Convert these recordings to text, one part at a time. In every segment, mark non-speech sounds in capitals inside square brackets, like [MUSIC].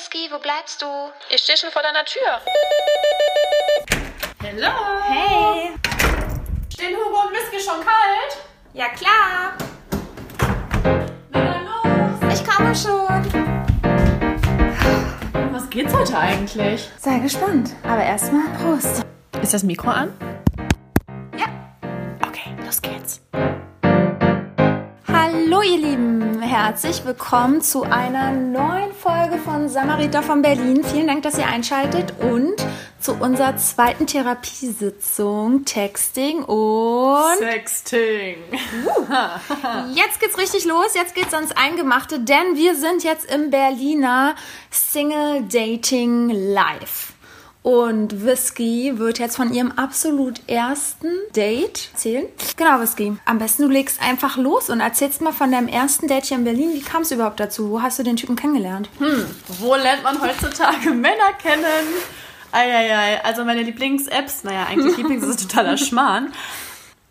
Whisky, wo bleibst du? Ich stehe schon vor deiner Tür. Hallo. Hey. Stehen Hugo und Whisky schon kalt? Ja, klar. Na dann los. Ich komme schon. Was geht's heute eigentlich? Sei gespannt. Aber erstmal Prost. Ist das Mikro an? Ja. Okay, los geht's. Hallo ihr Lieben, herzlich willkommen zu einer neuen Folge von Samariter von Berlin. Vielen Dank, dass ihr einschaltet und zu unserer zweiten Therapiesitzung Texting und Sexting. jetzt geht's richtig los, jetzt geht's ans Eingemachte, denn wir sind jetzt im Berliner Single Dating Live. Und Whisky wird jetzt von ihrem absolut ersten Date erzählen. Genau, Whisky. Am besten du legst einfach los und erzählst mal von deinem ersten Date hier in Berlin. Wie kam es überhaupt dazu? Wo hast du den Typen kennengelernt? Hm, wo lernt man heutzutage [LAUGHS] Männer kennen? Eieiei, also meine Lieblings-Apps, naja, eigentlich [LAUGHS] Lieblings ist totaler Schmarrn.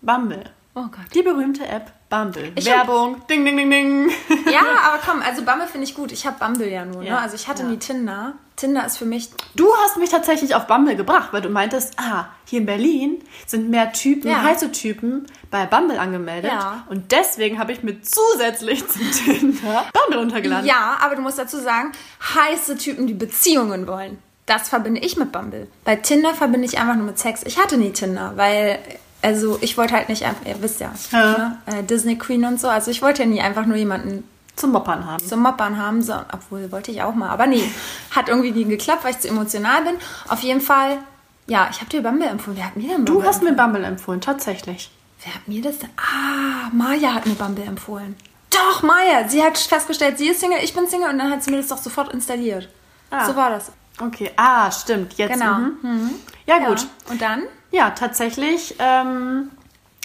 Bumble. Oh Gott. Die berühmte App Bumble. Ich Werbung. Ding, ding, ding, ding. Ja, [LAUGHS] aber komm, also Bumble finde ich gut. Ich habe Bumble ja nur, Ja, ne? Also ich hatte ja. nie Tinder. Tinder ist für mich. Du hast mich tatsächlich auf Bumble gebracht, weil du meintest, ah, hier in Berlin sind mehr Typen, Ja. heiße Typen bei Bumble angemeldet. Ja. Und deswegen habe ich mir zusätzlich zum Tinder Bumble runtergeladen. Ja, aber du musst dazu sagen, heiße Typen, die Beziehungen wollen. Das verbinde ich mit Bumble. Bei Tinder verbinde ich einfach nur mit Sex. Ich hatte nie Tinder, weil, also ich wollte halt nicht einfach, ihr wisst ja, Ja. Ne? Äh, Disney Queen und so. Also ich wollte ja nie einfach nur jemanden Zum Moppern haben. zum Moppern haben, so, obwohl wollte ich auch mal. Aber nee, [LAUGHS] hat irgendwie nie geklappt, weil ich zu emotional bin. Auf jeden Fall, ja, ich habe dir Bumble empfohlen. Wer hat mir denn Du Bumble hast mir Bumble empfohlen, tatsächlich. Wer hat mir das denn? Ah, Maya hat mir Bumble empfohlen. Doch, Maya. Sie hat festgestellt, sie ist Single, ich bin Single und dann hat sie mir das doch sofort installiert. Ah. So war das. Okay, ah, stimmt. Jetzt. Genau. Mhm. Ja, gut. Ja. Und dann? Ja, tatsächlich ähm,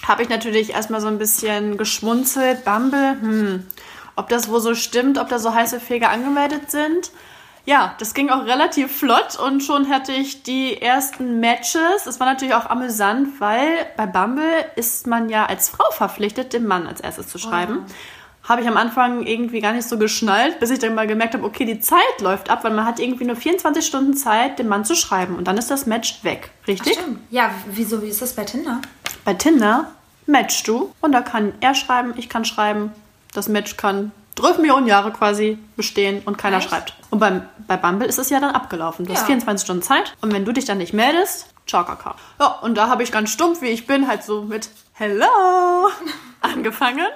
habe ich natürlich erstmal so ein bisschen geschmunzelt. Bumble, hm, ob das wohl so stimmt, ob da so heiße Feger angemeldet sind. Ja, das ging auch relativ flott und schon hatte ich die ersten Matches. Es war natürlich auch amüsant, weil bei Bumble ist man ja als Frau verpflichtet, dem Mann als erstes zu schreiben. Habe ich am Anfang irgendwie gar nicht so geschnallt, bis ich dann mal gemerkt habe, okay, die Zeit läuft ab, weil man hat irgendwie nur 24 Stunden Zeit, dem Mann zu schreiben. Und dann ist das Match weg. Richtig? Ja, wieso? Wie ist das bei Tinder? Bei Tinder matchst du und da kann er schreiben, ich kann schreiben. Das Match kann 12 Millionen Jahre quasi bestehen und keiner Echt? schreibt. Und beim, bei Bumble ist es ja dann abgelaufen. Du hast Ja. 24 Stunden Zeit und wenn du dich dann nicht meldest, ciao Kakao. Ja, und da habe ich ganz stumpf, wie ich bin, halt so mit Hello [LAUGHS] angefangen.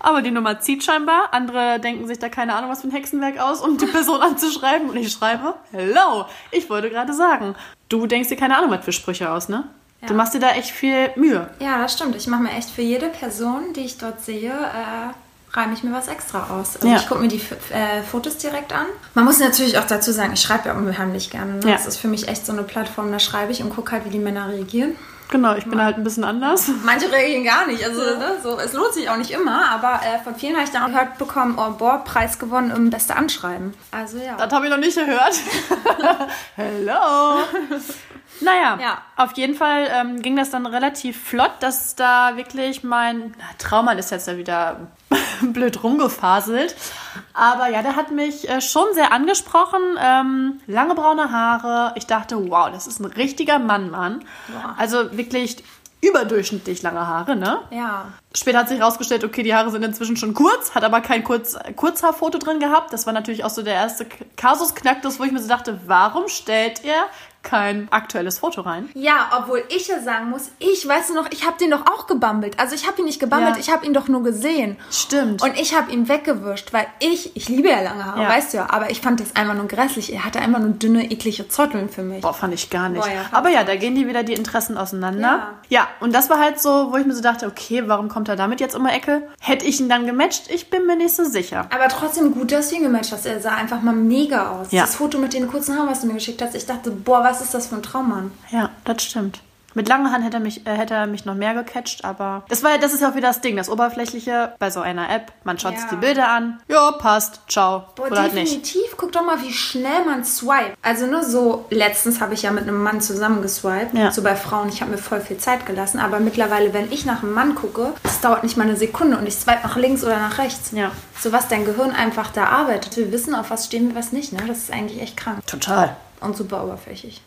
Aber die Nummer zieht scheinbar. Andere denken sich da keine Ahnung, was für ein Hexenwerk aus, um die Person [LAUGHS] anzuschreiben. Und ich schreibe, hello. Ich wollte gerade sagen, du denkst dir keine Ahnung, was für Sprüche aus, ne? Du machst dir da echt viel Mühe. Ja, das stimmt. Ich mache mir echt für jede Person, die ich dort sehe, äh, reime ich mir was extra aus. Also Ja. ich gucke mir die äh, Fotos direkt an. Man muss natürlich auch dazu sagen, ich schreibe ja unheimlich gerne. Ne? Ja. Das ist für mich echt so eine Plattform, da schreibe ich und gucke halt, wie die Männer reagieren. Genau, ich bin halt ein bisschen anders. Manche reagieren gar nicht. Also ne, so, es lohnt sich auch nicht immer, aber äh, von vielen habe ich dann gehört bekommen, oh, boah, Preis gewonnen im Beste Anschreiben. Also ja. Das habe ich noch nicht gehört. [LAUGHS] Hello. [LAUGHS] Naja, Ja. auf jeden Fall ähm, ging das dann relativ flott, dass da wirklich mein na, Traummann ist jetzt ja wieder [LAUGHS] blöd rumgefaselt. Aber ja, der hat mich äh, schon sehr angesprochen. Ähm, lange braune Haare. Ich dachte, wow, das ist ein richtiger Mann, Mann. Also wirklich überdurchschnittlich lange Haare, ne? Ja. Später hat sich herausgestellt, okay, die Haare sind inzwischen schon kurz, hat aber kein kurz, Kurzhaarfoto drin gehabt. Das war natürlich auch so der erste Kasus Knacktus, wo ich mir so dachte, warum stellt er kein aktuelles Foto rein? Ja, obwohl ich ja sagen muss, ich weiß noch, ich habe den doch auch gebammelt. Also ich habe ihn nicht gebammelt, Ja. ich habe ihn doch nur gesehen. Stimmt. Und ich habe ihn weggewischt, weil ich, ich liebe ja lange Haare, Ja. weißt du ja, aber ich fand das einfach nur grässlich. Er hatte einfach nur dünne, eklige Zotteln für mich. Boah, fand ich gar nicht. Boah, ja. Aber ja, da gehen die wieder die Interessen auseinander. Ja. und das war halt so, wo ich mir so dachte, okay, warum kommt er damit jetzt um die Ecke? Hätte ich ihn dann gematcht? Ich bin mir nicht so sicher. Aber trotzdem gut, dass du ihn gematcht hast. Er sah einfach mal mega aus. Ja. Das Foto mit den kurzen Haaren, was du mir geschickt hast, ich dachte, boah, was ist das für ein Traummann? Ja, das stimmt. Mit langer Hand hätte er mich, äh, hätte er mich noch mehr gecatcht, aber das war, das ist ja auch wieder das Ding, das Oberflächliche bei so einer App. Man schaut Ja. sich die Bilder an, ja, passt, ciao. Boah, Oder halt nicht. definitiv. Guck doch mal, wie schnell man swiped. Also nur so, letztens habe ich ja mit einem Mann zusammen geswiped. Ja. So bei Frauen, ich habe mir voll viel Zeit gelassen. Aber mittlerweile, wenn ich nach einem Mann gucke, das dauert nicht mal eine Sekunde und ich swipe nach links oder nach rechts. Ja. So was dein Gehirn einfach da arbeitet. Wir wissen, auf was stehen wir, was nicht. Ne? Das ist eigentlich echt krank. Total. Und super oberflächlich.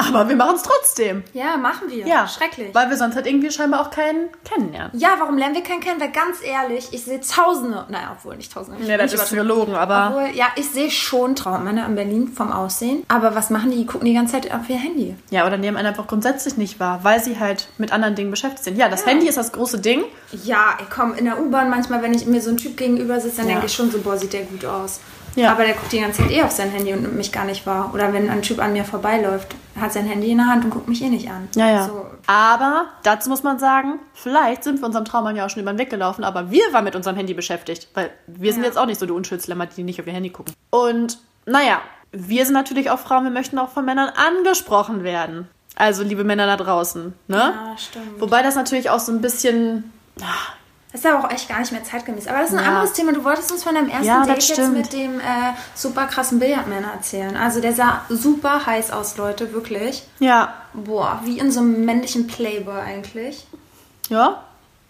Aber wir machen es trotzdem. Ja, machen wir. Ja. Schrecklich. Weil wir sonst halt irgendwie scheinbar auch keinen kennenlernen. Ja, warum lernen wir keinen kennen? Weil ganz ehrlich, ich sehe Tausende, naja, obwohl nicht Tausende. Ja, das ist gelogen, aber Obwohl, ja, ich sehe schon Traummänner in Berlin vom Aussehen. Aber was machen die? Die gucken die ganze Zeit auf ihr Handy. ja, oder nehmen einen einfach grundsätzlich nicht wahr, weil sie halt mit anderen Dingen beschäftigt sind. Ja, das Handy ist das große Ding. Ja, ich komme in der U-Bahn manchmal, wenn ich mir so ein Typ gegenüber sitze, dann Ja. denke ich schon so, boah, sieht der gut aus. Ja. Aber der guckt die ganze Zeit eh auf sein Handy und nimmt mich gar nicht wahr. Oder wenn ein Typ an mir vorbeiläuft, hat sein Handy in der Hand und guckt mich eh nicht an. Ja, ja. So. Aber dazu muss man sagen, vielleicht sind wir unserem Traummann ja auch schon über den Weg gelaufen, aber wir waren mit unserem Handy beschäftigt, weil wir sind Ja. jetzt auch nicht so die Unschuldslämmer, die nicht auf ihr Handy gucken. Und naja, wir sind natürlich auch Frauen, wir möchten auch von Männern angesprochen werden. Also liebe Männer da draußen, ne? Ja, stimmt. Wobei das natürlich auch so ein bisschen, Das ist aber auch echt gar nicht mehr zeitgemäß. Aber das ist ein Ja. anderes Thema. Du wolltest uns von deinem ersten Ja, Date jetzt mit dem äh, super krassen Billardmänner erzählen. Also der sah super heiß aus, Leute, wirklich. ja, Boah, wie in so einem männlichen Playboy eigentlich. ja,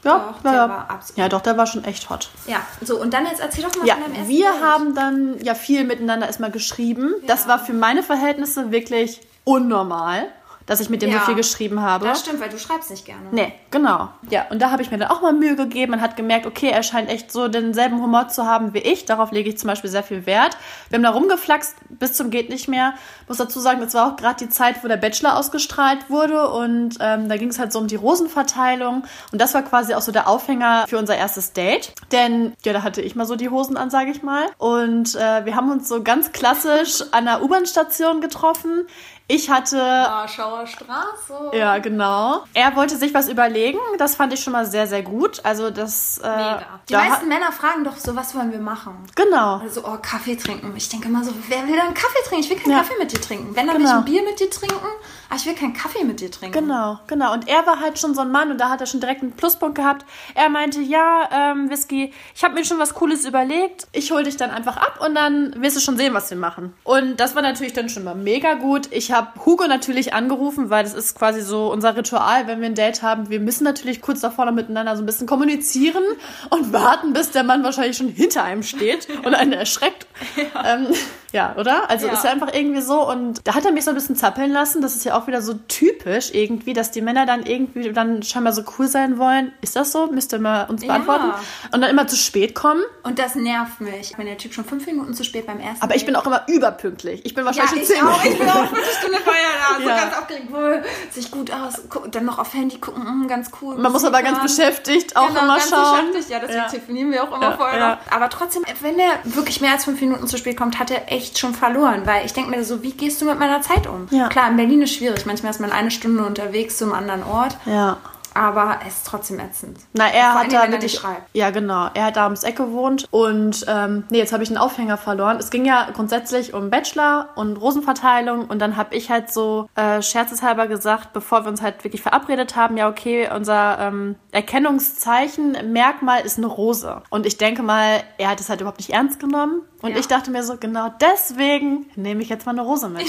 ja, Doch, ja, der ja. war absolut- ja, doch, der war schon echt hot. Ja, so und dann jetzt erzähl doch mal Ja, von deinem ersten wir Date. haben dann ja viel miteinander erstmal geschrieben. Das war für meine Verhältnisse wirklich unnormal, dass ich mit dem Ja. so viel geschrieben habe. Das stimmt, weil du schreibst nicht gerne. Nee, genau. Ja, und da habe ich mir dann auch mal Mühe gegeben. Man hat gemerkt, okay, er scheint echt so denselben Humor zu haben wie ich. Darauf lege ich zum Beispiel sehr viel Wert. Wir haben da rumgeflaxt bis zum geht nicht mehr. Muss dazu sagen, das war auch gerade die Zeit, wo der Bachelor ausgestrahlt wurde und ähm, da ging es halt so um die Rosenverteilung und das war quasi auch so der Aufhänger für unser erstes Date. Denn ja, da hatte ich mal so die Hosen an, sage ich mal. Und äh, wir haben uns so ganz klassisch an der U-Bahn-Station getroffen. Ich hatte Warschauer Straße. ja, genau. Er wollte sich was überlegen. Das fand ich schon mal sehr, sehr gut. Also das. Äh, Mega. Die da meisten Männer fragen doch so, was wollen wir machen? Genau. Also, oh, Kaffee trinken. Ich denke immer so, wer will denn Kaffee trinken? Ich will keinen Ja. Kaffee mit dir trinken. Wenn, dann will Genau. ich ein Bier mit dir trinken, aber ich will keinen Kaffee mit dir trinken. Genau, genau. Und er war halt schon so ein Mann und da hat er schon direkt einen Pluspunkt gehabt. Er meinte, ja, ähm, Whisky, ich habe mir schon was Cooles überlegt. Ich hol dich dann einfach ab und dann wirst du schon sehen, was wir machen. Und das war natürlich dann schon mal mega gut. Ich habe Hugo natürlich angerufen, weil das ist quasi so unser Ritual, wenn wir ein Date haben. Wir müssen natürlich kurz davor noch miteinander so ein bisschen kommunizieren und warten, bis der Mann wahrscheinlich schon hinter einem steht [LAUGHS] und einen erschreckt. Ja, ähm, ja oder? Also Ja. ist ja einfach irgendwie so. Und da hat er mich so ein bisschen zappeln lassen. Das ist ja auch wieder so typisch irgendwie, dass die Männer dann irgendwie dann scheinbar so cool sein wollen. Ist das so? Müsst ihr mal uns Ja. beantworten. Und dann immer zu spät kommen. Und das nervt mich, wenn der Typ schon fünf Minuten zu spät beim ersten Aber ich bin auch immer überpünktlich. Ich bin ja, wahrscheinlich ich schon zehn auch. Ich bin auch eine Stunde vorher da. So Ja. ganz aufgeregt. Wohl, sieht gut aus. Dann noch auf Handy gucken. mm, ganz cool. Man muss aber ganz beschäftigt auch genau, immer ganz schauen. beschäftigt. Ja, deswegen Ja. telefonieren wir auch immer Ja, vorher ja. Aber trotzdem, wenn der wirklich mehr als fünf Minuten zu spät kommt, hat er echt schon verloren. Weil ich denke mir so, wie gehst du mit meiner Zeit um? Ja. Klar, in Berlin ist schwierig. Manchmal ist man eine Stunde unterwegs zum anderen Ort. Ja. Aber es ist trotzdem ätzend. Na, er Vor hat da wirklich, schreibt. ja genau, er hat da ums Eck gewohnt und ähm, nee, jetzt habe ich einen Aufhänger verloren. Es ging ja grundsätzlich um Bachelor und Rosenverteilung und dann habe ich halt so äh, scherzeshalber gesagt, bevor wir uns halt wirklich verabredet haben, ja okay, unser ähm, Erkennungszeichen, Merkmal ist eine Rose. Und ich denke mal, er hat es halt überhaupt nicht ernst genommen und Ja. ich dachte mir so, genau deswegen nehme ich jetzt mal eine Rose mit. [LAUGHS]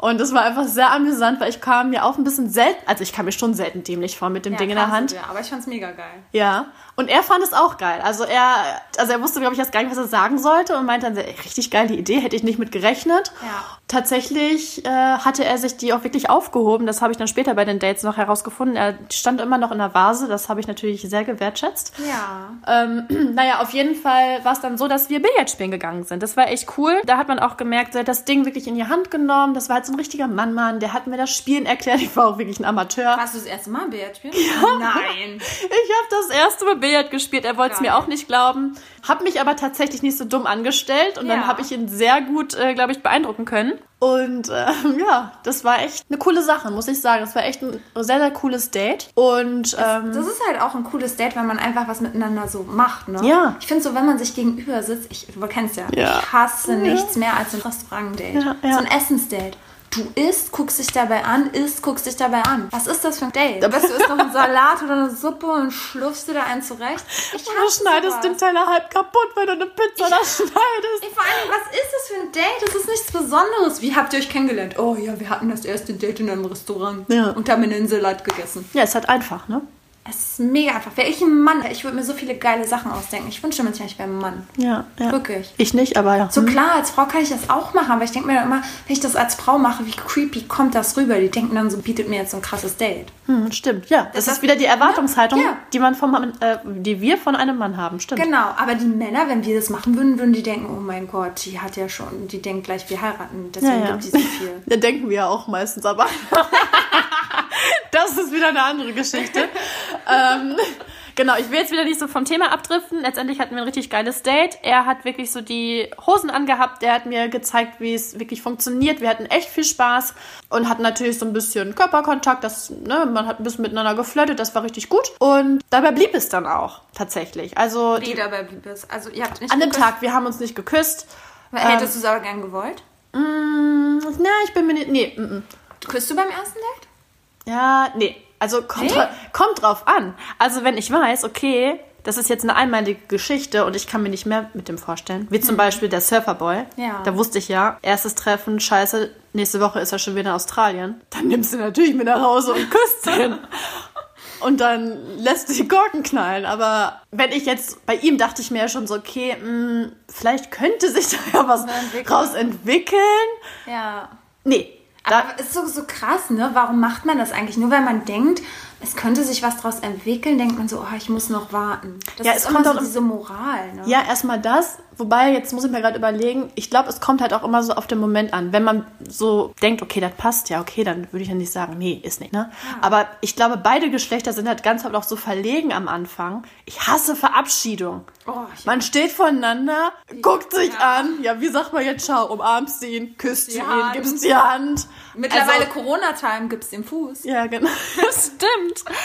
Und das war einfach sehr amüsant, weil ich kam mir auch ein bisschen selten, also ich kam mir schon selten dämlich vor mit dem Ding in der Hand. Ja, aber ich fand's mega geil. Ja, und er fand es auch geil. Also er, also er wusste, glaube ich, erst gar nicht, was er sagen sollte und meinte dann, ey, richtig geile Idee, hätte ich nicht mit gerechnet. Ja. Tatsächlich äh, hatte er sich die auch wirklich aufgehoben. Das habe ich dann später bei den Dates noch herausgefunden. Er stand immer noch in der Vase. Das habe ich natürlich sehr gewertschätzt. Ja. Ähm, [CLEARS THROAT] naja, auf jeden Fall war es dann so, dass wir Billard spielen gegangen sind. Das war echt cool. Da hat man auch gemerkt, er hat das Ding wirklich in die Hand genommen. Das war halt so ein richtiger Mann-Mann. Der hat mir das Spielen erklärt. Ich war auch wirklich ein Amateur. Warst du das erste Mal Billard spielen? Ja. Nein. Ich habe das erste Mal Billard gespielt. Er wollte es mir auch nicht glauben. Hab mich aber tatsächlich nicht so dumm angestellt und dann Ja. habe ich ihn sehr gut, äh, glaube ich, beeindrucken können. Und ähm, ja, das war echt eine coole Sache, muss ich sagen. Das war echt ein sehr, sehr cooles Date. Und ähm, Das ist halt auch ein cooles Date, wenn man einfach was miteinander so macht, ne? Ja. Ich finde so, wenn man sich gegenüber sitzt, ich, du kennst ja, Ja. ich hasse nichts mehr als ein Restaurant-Date. Ja, ja. So ein Essensdate. Du isst, guckst dich dabei an, isst, guckst dich dabei an. Was ist das für ein Date? Weißt du, isst noch einen Salat oder eine Suppe und schlürfst dir da einen zurecht. Ich Du schneidest den Teller halb kaputt, wenn du eine Pizza da schneidest. Ey, vor allem, was ist das für ein Date? Das ist nichts Besonderes. Wie habt ihr euch kennengelernt? Oh ja, wir hatten das erste Date in einem Restaurant Ja. und haben einen Salat gegessen. Ja, ist halt einfach, ne? Es ist mega einfach. Wäre ich ein Mann, ich würde mir so viele geile Sachen ausdenken. Ich wünsche manchmal, ich wäre ein Mann. Ja, ja. Wirklich. Ich nicht, aber ja. So klar, als Frau kann ich das auch machen, aber ich denke mir dann immer, wenn ich das als Frau mache, wie creepy kommt das rüber? Die denken dann so, bietet mir jetzt so ein krasses Date. Hm, stimmt, ja. Das, Das ist wieder die Erwartungshaltung, Ja. die man vom äh, die wir von einem Mann haben. Stimmt. Genau, aber die Männer, wenn wir das machen würden, würden die denken, oh mein Gott, die hat ja schon, die denkt gleich, wir heiraten, deswegen ja. gibt die so viel. [LAUGHS] Da denken wir ja auch meistens, aber [LAUGHS] [LAUGHS] das ist wieder eine andere Geschichte. [LAUGHS] ähm, genau, ich will jetzt wieder nicht so vom Thema abdriften. Letztendlich hatten wir ein richtig geiles Date. Er hat wirklich so die Hosen angehabt. Er hat mir gezeigt, wie es wirklich funktioniert. Wir hatten echt viel Spaß und hatten natürlich so ein bisschen Körperkontakt. Das, ne, man hat ein bisschen miteinander geflirtet. Das war richtig gut. Und dabei blieb es dann auch tatsächlich. Also Wie dabei blieb es. Also ihr habt nicht an dem. Tag, wir haben uns nicht geküsst. Hättest du es aber gern gewollt? Mm, na, ich bin mir nicht. Nee, mm, mm. Küsst du beim ersten Date? Ja, nee. Also kommt, Nee? kommt drauf an. Also wenn ich weiß, okay, das ist jetzt eine einmalige Geschichte und ich kann mir nicht mehr mit dem vorstellen. Wie zum Beispiel der Surferboy. Ja. Da wusste ich ja, erstes Treffen, scheiße, nächste Woche ist er schon wieder in Australien. Dann nimmst du natürlich mit nach Hause und küsst ihn. [LAUGHS] Und dann lässt du die Korken knallen. Aber wenn ich jetzt, bei ihm dachte ich mir ja schon so, okay, mh, vielleicht könnte sich da ja was entwickeln. raus entwickeln. Ja. Nee. Aber ist so, so krass, ne? Warum macht man das eigentlich? Nur weil man denkt, es könnte sich was draus entwickeln, denkt man so, oh, ich muss noch warten. Das Ja, ist es immer kommt so auch im- diese Moral, ne? Ja, erstmal das. Wobei, jetzt muss ich mir gerade überlegen, ich glaube, es kommt halt auch immer so auf den Moment an. Wenn man so denkt, okay, das passt ja, okay, dann würde ich ja nicht sagen, nee, ist nicht, ne? Aber ich glaube, beide Geschlechter sind halt ganz oft auch so verlegen am Anfang. Ich hasse Verabschiedung. Oh, ich- man steht voneinander, guckt sich an. Ja, wie sagt man jetzt, schau, umarmst ihn, küsst Die ihn, Hand. gibst die Hand. Mittlerweile Also- Corona-Time gibt's den Fuß. ja, genau. [LAUGHS] Das stimmt.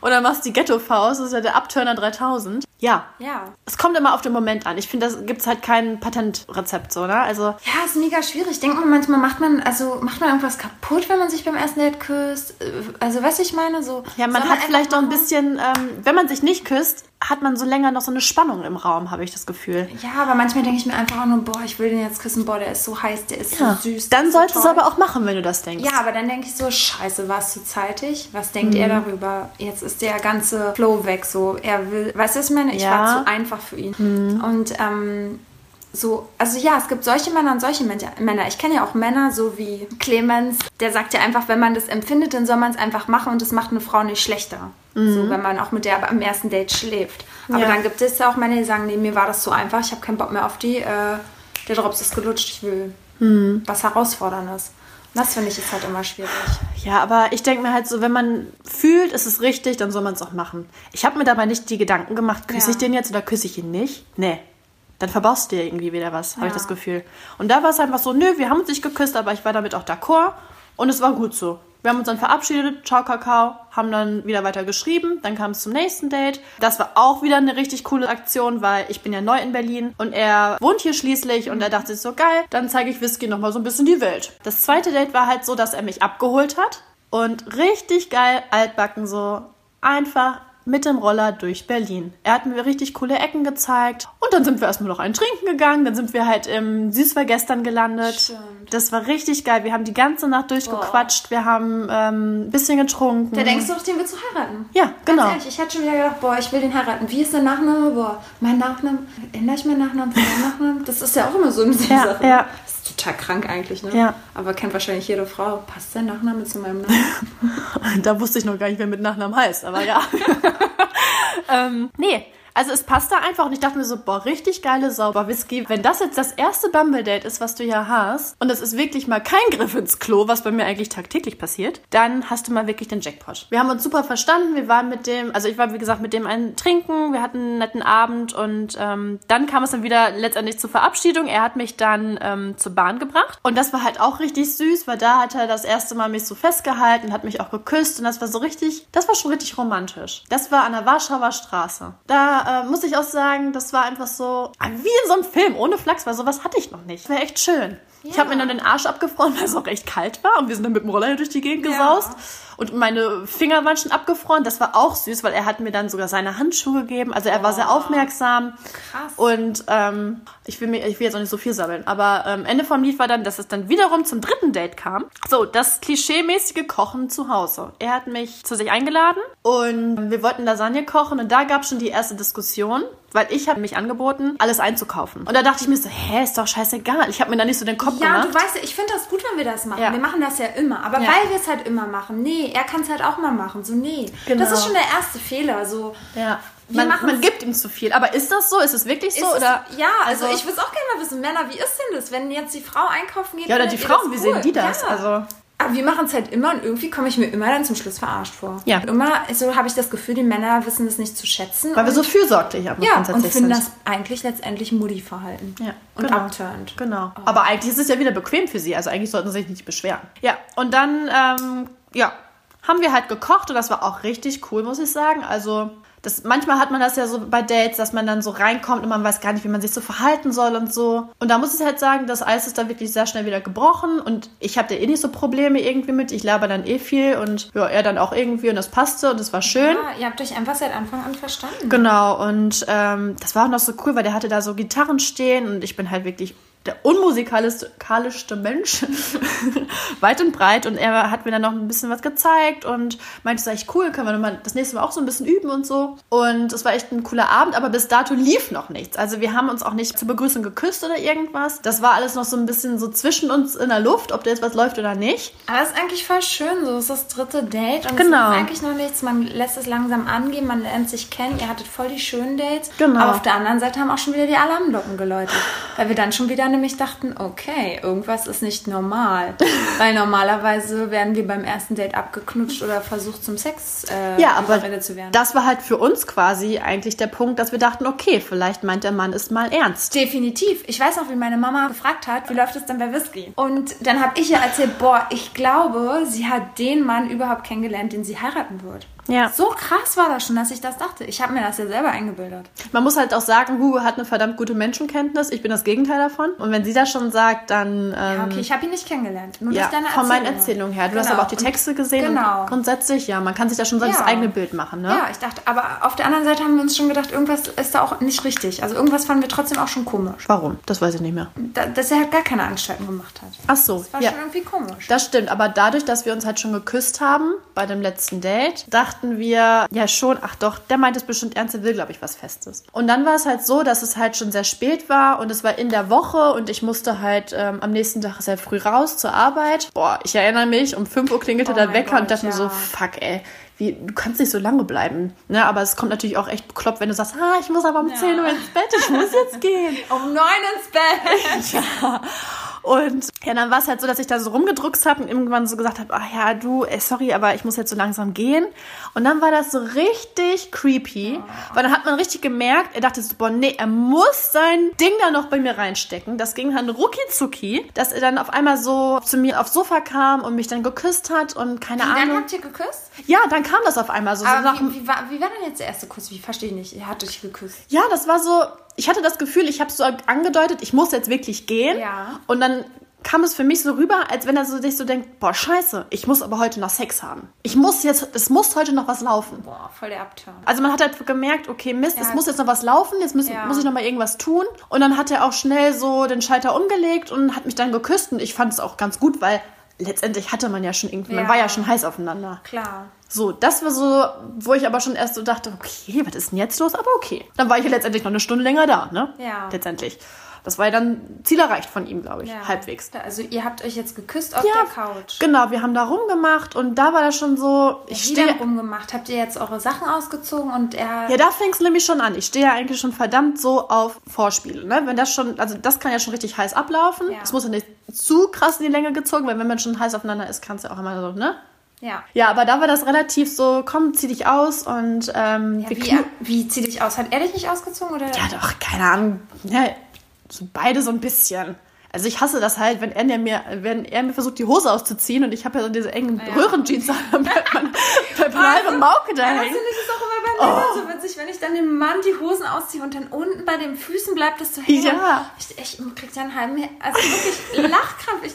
Oder machst die Ghetto-Faust, das ist ja der Abturner 3000. Ja. Ja. Es kommt immer auf den Moment an. Ich finde, da gibt es halt kein Patentrezept, so, ne? Also, Ja, ist mega schwierig. Denkt man manchmal, macht man, also macht man irgendwas kaputt, wenn man sich beim ersten Date küsst? Äh, Also, du, ich meine, so. ja, man hat vielleicht noch ein bisschen, ähm, wenn man sich nicht küsst, hat man so länger noch so eine Spannung im Raum, habe ich das Gefühl. Ja, aber manchmal denke ich mir einfach auch nur, boah, ich will den jetzt küssen, boah, der ist so heiß, der ist Ja. so süß. Dann so solltest du es aber auch machen, wenn du das denkst. Ja, aber dann denke ich so, scheiße, war es zu zeitig? Was denkt Mhm. er darüber? Jetzt ist der ganze Flow weg, so. Er will, weißt du, was ich meine? Ich Ja. Mhm. war zu einfach für ihn. Und, ähm, so, also ja, es gibt solche Männer und solche Männer. Ich kenne ja auch Männer, so wie Clemens, der sagt ja einfach, wenn man das empfindet, dann soll man es einfach machen und das macht eine Frau nicht schlechter. So, wenn man auch mit der am ersten Date schläft. Aber Mhm. Ja. dann gibt es ja auch Männer, die sagen, nee, mir war das zu einfach, ich habe keinen Bock mehr auf die, äh, der Drops ist gelutscht, ich will Mhm. was Herausforderndes. Und das finde ich ist halt immer schwierig. Ja, aber ich denke mir halt so, wenn man fühlt, ist es richtig, dann soll man es auch machen. Ich habe mir dabei nicht die Gedanken gemacht, küsse Ja. ich den jetzt oder küsse ich ihn nicht? Nee. Dann verbaust du dir irgendwie wieder was, habe ich Ja. das Gefühl. Und da war es einfach so, nö, wir haben uns nicht geküsst, aber ich war damit auch d'accord und es war gut so. Wir haben uns dann verabschiedet, ciao Kakao, haben dann wieder weiter geschrieben, dann kam es zum nächsten Date. Das war auch wieder eine richtig coole Aktion, weil ich bin ja neu in Berlin und er wohnt hier schließlich und er dachte sich so, geil, dann zeige ich Whisky nochmal so ein bisschen die Welt. Das zweite Date war halt so, dass er mich abgeholt hat und richtig geil altbacken so einfach mit dem Roller durch Berlin. Er hat mir richtig coole Ecken gezeigt und dann sind wir erstmal noch einen trinken gegangen, dann sind wir halt im Süßvergestern gelandet. Stimmt. Das war richtig geil. Wir haben die ganze Nacht durchgequatscht, wir haben ähm, ein bisschen getrunken. Da denkst du doch, den willst du heiraten. Ja, genau. Ganz ehrlich, ich hätte schon wieder gedacht, boah, ich will den heiraten. Wie ist der Nachname? Boah, mein Nachname, ändere ich meinen Nachnamen von meinem Nachnamen? Das ist ja auch immer so eine Ja, Sache. ja. Das ist total krank eigentlich, ne? Ja. Aber kennt wahrscheinlich jede Frau. Passt der Nachname zu meinem Namen? [LAUGHS] Da wusste ich noch gar nicht, wer mit Nachnamen heißt, aber ja. [LAUGHS] ähm, nee, also es passte einfach und ich dachte mir so, boah, richtig geile sauber Whisky. Wenn das jetzt das erste Bumble-Date ist, was du hier hast, und es ist wirklich mal kein Griff ins Klo, was bei mir eigentlich tagtäglich passiert, dann hast du mal wirklich den Jackpot. Wir haben uns super verstanden, wir waren mit dem, also ich war wie gesagt mit dem einen trinken, wir hatten einen netten Abend und ähm, dann kam es dann wieder letztendlich zur Verabschiedung. Er hat mich dann ähm, zur Bahn gebracht und das war halt auch richtig süß, weil da hat er das erste Mal mich so festgehalten, hat mich auch geküsst und das war so richtig, das war schon richtig romantisch. Das war an der Warschauer Straße. Da da äh, muss ich auch sagen, das war einfach so ah, wie in so einem Film, ohne Flachs, weil sowas hatte ich noch nicht. Wäre echt schön. Ich habe mir dann den Arsch abgefroren, [LAUGHS] weil es auch recht kalt war und wir sind dann mit dem Roller durch die Gegend gesaust. Und meine Finger waren schon abgefroren. Das war auch süß, weil er hat mir dann sogar seine Handschuhe gegeben. Also er war sehr aufmerksam. Krass. Und ähm, ich, will mir, ich will jetzt auch nicht so viel sammeln. Aber ähm, Ende vom Lied war dann, dass es dann wiederum zum dritten Date kam. So, das klischeemäßige Kochen zu Hause. Er hat mich zu sich eingeladen und wir wollten Lasagne kochen. Und da gab es schon die erste Diskussion. Weil ich habe mich angeboten, alles einzukaufen. Und da dachte ich mir so, hä, ist doch scheißegal. Ich habe mir da nicht so den Kopf Ja, gemacht. du weißt ja, ich finde das gut, wenn wir das machen. Ja. Wir machen das ja immer. Aber Ja. weil wir es halt immer machen, nee, er kann es halt auch mal machen. So, nee. Genau. Das ist schon der erste Fehler. So, ja. Wir Man, man gibt ihm zu viel. Aber ist das so? Ist es wirklich so? Ist oder? es, ja, also, ich würde es auch gerne mal wissen, Männer, wie ist denn das, wenn jetzt die Frau einkaufen geht? Ja, oder die Frauen, wie das sehen cool? die das? Ja. Also. Wir machen es halt immer und irgendwie komme ich mir immer dann zum Schluss verarscht vor. Ja. Immer so habe ich das Gefühl, die Männer wissen das nicht zu schätzen. Weil wir so fürsorglich aber ja, und finden das eigentlich letztendlich Mutti-Verhalten. Ja, Und genau. abturnt. Genau. Aber eigentlich ist es ja wieder bequem für sie. Also eigentlich sollten sie sich nicht beschweren. Ja, und dann, ähm, ja, haben wir halt gekocht und das war auch richtig cool, muss ich sagen. Also das, manchmal hat man das ja so bei Dates, dass man dann so reinkommt und man weiß gar nicht, wie man sich so verhalten soll und so. Und da muss ich halt sagen, das Eis ist da wirklich sehr schnell wieder gebrochen und ich habe da eh nicht so Probleme irgendwie mit. Ich laber dann eh viel und ja, er dann auch irgendwie und das passte und das war schön. Ja, ihr habt euch einfach seit Anfang an verstanden. Genau, und ähm, das war auch noch so cool, weil der hatte da so Gitarren stehen und ich bin halt wirklich der unmusikalischste Mensch, [LAUGHS] weit und breit. Und er hat mir dann noch ein bisschen was gezeigt und meinte, das ist echt cool, können wir das nächste Mal auch so ein bisschen üben und so. Und es war echt ein cooler Abend, aber bis dato lief noch nichts. Also wir haben uns auch nicht zur Begrüßung geküsst oder irgendwas. Das war alles noch so ein bisschen so zwischen uns in der Luft, ob da jetzt was läuft oder nicht. Aber es ist eigentlich voll schön, so es ist das dritte Date und Genau. es ist eigentlich noch nichts. Man lässt es langsam angehen, man lernt sich kennen. Ihr hattet voll die schönen Dates. Genau. Aber auf der anderen Seite haben auch schon wieder die Alarmglocken geläutet. Weil wir dann schon wieder nämlich dachten, okay, irgendwas ist nicht normal. [LAUGHS] Weil normalerweise werden wir beim ersten Date abgeknutscht oder versucht zum Sex äh, Ja, aber zu werden. das war halt für uns quasi eigentlich der Punkt, dass wir dachten, okay, vielleicht meint der Mann es mal ernst. Definitiv. Ich weiß noch, wie meine Mama gefragt hat, wie läuft es denn bei Whisky? Und dann habe ich ihr erzählt, boah, ich glaube, sie hat den Mann überhaupt kennengelernt, den sie heiraten wird. Ja. So krass war das schon, dass ich das dachte. Ich habe mir das ja selber eingebildet. Man muss halt auch sagen, Hugo hat eine verdammt gute Menschenkenntnis. Ich bin das Gegenteil davon. Und wenn sie das schon sagt, dann Ja, ähm, okay, ich habe ihn nicht kennengelernt. Nur ja, durch deine von meinen Erzählung. Erzählungen her. Du hast Genau. aber auch die Texte gesehen. Genau. Und grundsätzlich, ja, man kann sich da schon so das Ja. eigene Bild machen, ne? Ja, ich dachte, aber auf der anderen Seite haben wir uns schon gedacht, irgendwas ist da auch nicht richtig. Also irgendwas fanden wir trotzdem auch schon komisch. Warum? Das weiß ich nicht mehr. Da, dass er halt gar keine Anstalten gemacht hat. Ach so, Das war ja. schon irgendwie komisch. Das stimmt, aber dadurch, dass wir uns halt schon geküsst haben bei dem letzten Date, dachten wir ja schon, ach doch, der meint es bestimmt ernst, der will, glaube ich, was Festes. Und dann war es halt so, dass es halt schon sehr spät war und es war in der Woche und ich musste halt ähm, am nächsten Tag sehr früh raus zur Arbeit. Boah, ich erinnere mich, um 5 Uhr klingelte Oh der Wecker Gott, und dachte mir ja. so, fuck, ey. Wie, du kannst nicht so lange bleiben. Ne? Aber es kommt natürlich auch echt bekloppt, wenn du sagst, ah, ich muss aber um 10 Uhr ins Bett, ich muss jetzt gehen. [LAUGHS] Um neun ins Bett. [LAUGHS] Und ja, dann war es halt so, dass ich da so rumgedruckst habe und irgendwann so gesagt habe, ach ja, du, ey, sorry, aber ich muss jetzt so langsam gehen. Und dann war das so richtig creepy, weil dann hat man richtig gemerkt, er dachte so, boah, nee, er muss sein Ding da noch bei mir reinstecken. Das ging dann rucki zucki, dass er dann auf einmal so zu mir aufs Sofa kam und mich dann geküsst hat und keine Und dann Ahnung. habt ihr geküsst? Ja, dann kam das auf einmal so. so Aber nach, wie, wie, war, wie war denn jetzt der erste Kuss? Wie verstehe ich nicht? Er hat dich geküsst. ja, das war so, ich hatte das Gefühl, ich habe so angedeutet, ich muss jetzt wirklich gehen. Ja. Und dann kam es für mich so rüber, als wenn er so sich so denkt, boah, scheiße, ich muss aber heute noch Sex haben. Ich muss jetzt, es muss heute noch was laufen. Boah, voll der Abturn. Also man hat halt gemerkt, okay, Mist, es Ja. muss jetzt noch was laufen, jetzt muss, Ja. muss ich noch mal irgendwas tun. Und dann hat er auch schnell so den Schalter umgelegt und hat mich dann geküsst. Und ich fand es auch ganz gut, weil letztendlich hatte man ja schon irgendwie, man Ja. war ja schon heiß aufeinander. Klar. So, das war so, wo ich aber schon erst so dachte, okay, was ist denn jetzt los? Aber okay. Dann war ich ja letztendlich noch eine Stunde länger da, ne? Ja. Letztendlich. Das war ja dann Ziel erreicht von ihm, glaube ich. Ja. Halbwegs. Also ihr habt euch jetzt geküsst auf Ja, der Couch. genau, wir haben da rumgemacht und da war das schon so, ich denn stehe. rumgemacht? Habt ihr jetzt eure Sachen ausgezogen und er... Ja, da fing es nämlich schon an. Ich stehe ja eigentlich schon verdammt so auf Vorspiele. Ne? Wenn das schon, also das kann ja schon richtig heiß ablaufen. Ja. Es muss ja nicht zu krass in die Länge gezogen, weil wenn man schon heiß aufeinander ist, kann es ja auch immer so, ne? ja. Ja, aber da war das relativ so, komm, zieh dich aus und ähm, Ja, wie, wie zieh dich aus? Hat er dich nicht ausgezogen? Oder? Ja, doch, keine Ahnung. Ja, so beide so ein bisschen. Also ich hasse das halt, wenn er mir, wenn er mir versucht, die Hose auszuziehen und ich habe ja so diese engen Ja. Röhrenjeans an, dann bleibt man, [LAUGHS] bleibt man halbe Mauke da Hast du hängen. nicht das auch immer bei immer so witzig, wenn ich dann dem Mann die Hosen ausziehe und dann unten bei den Füßen bleibt das so hängen. Ja. Ich, ich krieg ja einen halben, also wirklich [LAUGHS] Lachkrampf. Ich,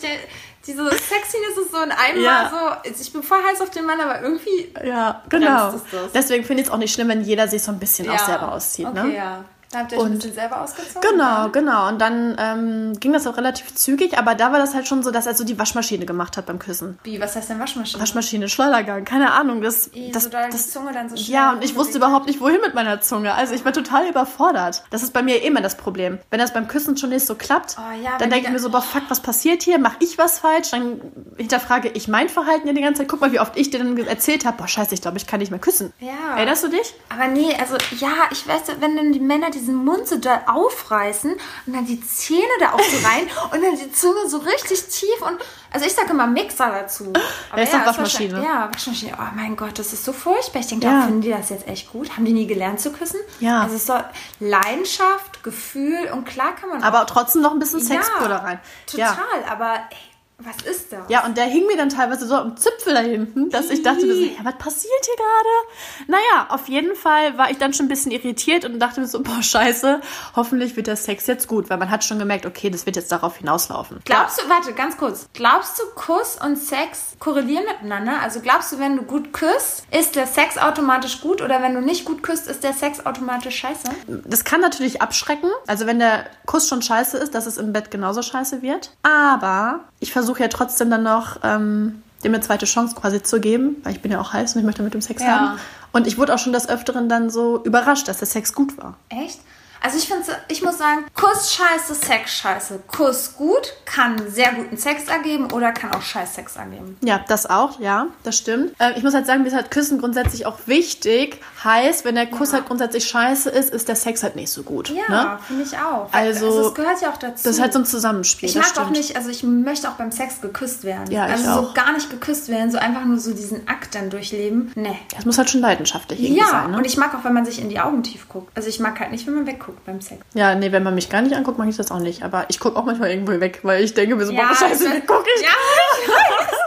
diese Sexiness ist so in einem Ja. Mal so, also ich bin voll heiß auf den Mann, aber irgendwie Ja, genau. Das. Deswegen finde ich es auch nicht schlimm, wenn jeder sich so ein bisschen auch selber auszieht. Okay, ne? ja. Da habt ihr euch ein Und- bisschen selber ausgezogen? Genau, genau. Und dann ähm, ging das auch relativ zügig, aber da war das halt schon so, dass er so die Waschmaschine gemacht hat beim Küssen. Wie, was heißt denn Waschmaschine? Waschmaschine, Schleudergang, keine Ahnung. Das, Wie, das, so doll das, die Zunge dann so ja, und ich wusste überhaupt nicht, wohin mit meiner Zunge. Also ich war total überfordert. Das ist bei mir immer das Problem. Wenn das beim Küssen schon nicht so klappt, Oh ja, dann denke ich mir da- so, boah, fuck, was passiert hier? Mach ich was falsch? Dann hinterfrage ich mein Verhalten ja die ganze Zeit. Guck mal, wie oft ich dir dann erzählt habe, boah, scheiße, ich glaube, ich kann nicht mehr küssen. Ja. Erinnerst du dich? Aber nee, also ja, ich weiß, wenn dann die Männer diesen Mund so doll aufreißen und dann die Zähne da auch so [LAUGHS] rein und dann die Zunge so richtig tief und also ich sage immer Mixer dazu. Aber ist doch ist Waschmaschine. Ja, Waschmaschine. Oh mein Gott, das ist so furchtbar. Ich denke, Ja. ja. finden die das jetzt echt gut? Haben die nie gelernt zu küssen? Ja. Also es soll Leidenschaft, Gefühl und klar kann man Aber trotzdem noch ein bisschen ja, Sexpuder rein. Total, Ja. aber ey, was ist das? Ja, und der hing mir dann teilweise so am Zipfel da hinten, dass ich dachte mir so, ja, was passiert hier gerade? Naja, auf jeden Fall war ich dann schon ein bisschen irritiert und dachte mir so, boah, scheiße, hoffentlich wird der Sex jetzt gut, weil man hat schon gemerkt, okay, das wird jetzt darauf hinauslaufen. Glaubst du, warte, ganz kurz. Glaubst du, Kuss und Sex korrelieren miteinander? Also glaubst du, wenn du gut küsst, ist der Sex automatisch gut oder wenn du nicht gut küsst, ist der Sex automatisch scheiße? Das kann natürlich abschrecken, also wenn der Kuss schon scheiße ist, dass es im Bett genauso scheiße wird. Aber ich versuche ja trotzdem dann noch, ähm, dem eine zweite Chance quasi zu geben, weil ich bin ja auch heiß und ich möchte mit dem Sex Ja. haben. Und ich wurde auch schon des Öfteren dann so überrascht, dass der Sex gut war. Echt? Also ich finde, ich muss sagen, Kuss scheiße, Sex scheiße. Kuss gut, kann sehr guten Sex ergeben oder kann auch scheiß Sex ergeben. Ja, das auch, ja, das stimmt. Äh, ich muss halt sagen, mir ist halt Küssen grundsätzlich auch wichtig. Heißt, wenn der Kuss halt grundsätzlich scheiße ist, ist der Sex halt nicht so gut. Ja, Ne? finde ich auch. Weil- Also, es gehört ja auch dazu. Das ist halt so ein Zusammenspiel. Ich das mag stimmt. auch nicht, also ich möchte auch beim Sex geküsst werden. Ja, ich also so gar nicht geküsst werden, so einfach nur so diesen Akt dann durchleben. Nee. Das muss halt schon leidenschaftlich Ja, sein. Ne? und ich mag auch, wenn man sich in die Augen tief guckt. Also ich mag halt nicht, wenn man wegguckt beim Sex. ja, nee, wenn man mich gar nicht anguckt, mache ich das auch nicht. Aber ich gucke auch manchmal irgendwo weg, weil ich denke mir so, boah, scheiße, wie gucke ich? Ja, ich [LAUGHS] weiß.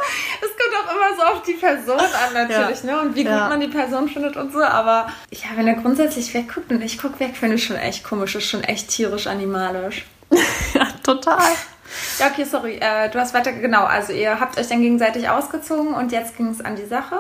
Es kommt auch immer so auf die Person an natürlich, Ja. ne? Und wie gut Ja. man die Person findet und so. Aber ja, wenn er grundsätzlich wegguckt und ich gucke weg, finde ich schon echt komisch. Ist schon echt tierisch animalisch. [LAUGHS] Ja, total. Ja, okay, sorry. Äh, du hast weiter, genau. Also ihr habt euch dann gegenseitig ausgezogen und jetzt ging es an die Sache.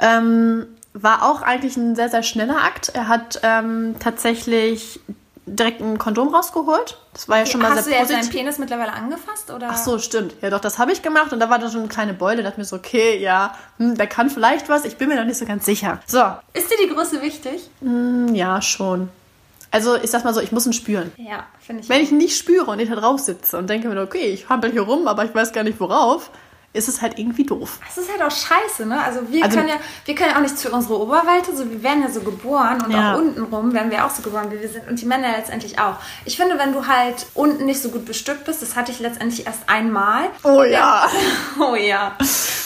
Ähm, war auch eigentlich ein sehr, sehr schneller Akt. Er hat ähm, tatsächlich direkt ein Kondom rausgeholt. Das war ja schon mal Hast du sehr jetzt deinen positiv. Penis mittlerweile angefasst? Oder? Ach so, stimmt. Ja, doch, das habe ich gemacht und da war dann schon eine kleine Beule. Da dachte ich mir so, okay, ja, hm, der kann vielleicht was. Ich bin mir noch nicht so ganz sicher. So, Ist dir die Größe wichtig? hm, ja, schon. Also, ich sag mal so, ich muss ihn spüren. Ja, finde ich. Wenn auch. ich ihn nicht spüre und ich da drauf sitze und denke mir, okay, ich hampel hier rum, aber ich weiß gar nicht worauf, ist es halt irgendwie doof. Das ist halt auch scheiße, ne? Also wir Also- können ja, wir können ja auch nicht zu unserer Oberweite, so wir werden ja so geboren und Ja. auch unten rum werden wir auch so geboren, wie wir sind und die Männer letztendlich auch. Ich finde, wenn du halt unten nicht so gut bestückt bist, das hatte ich letztendlich erst einmal. Oh ja. [LAUGHS] Oh ja,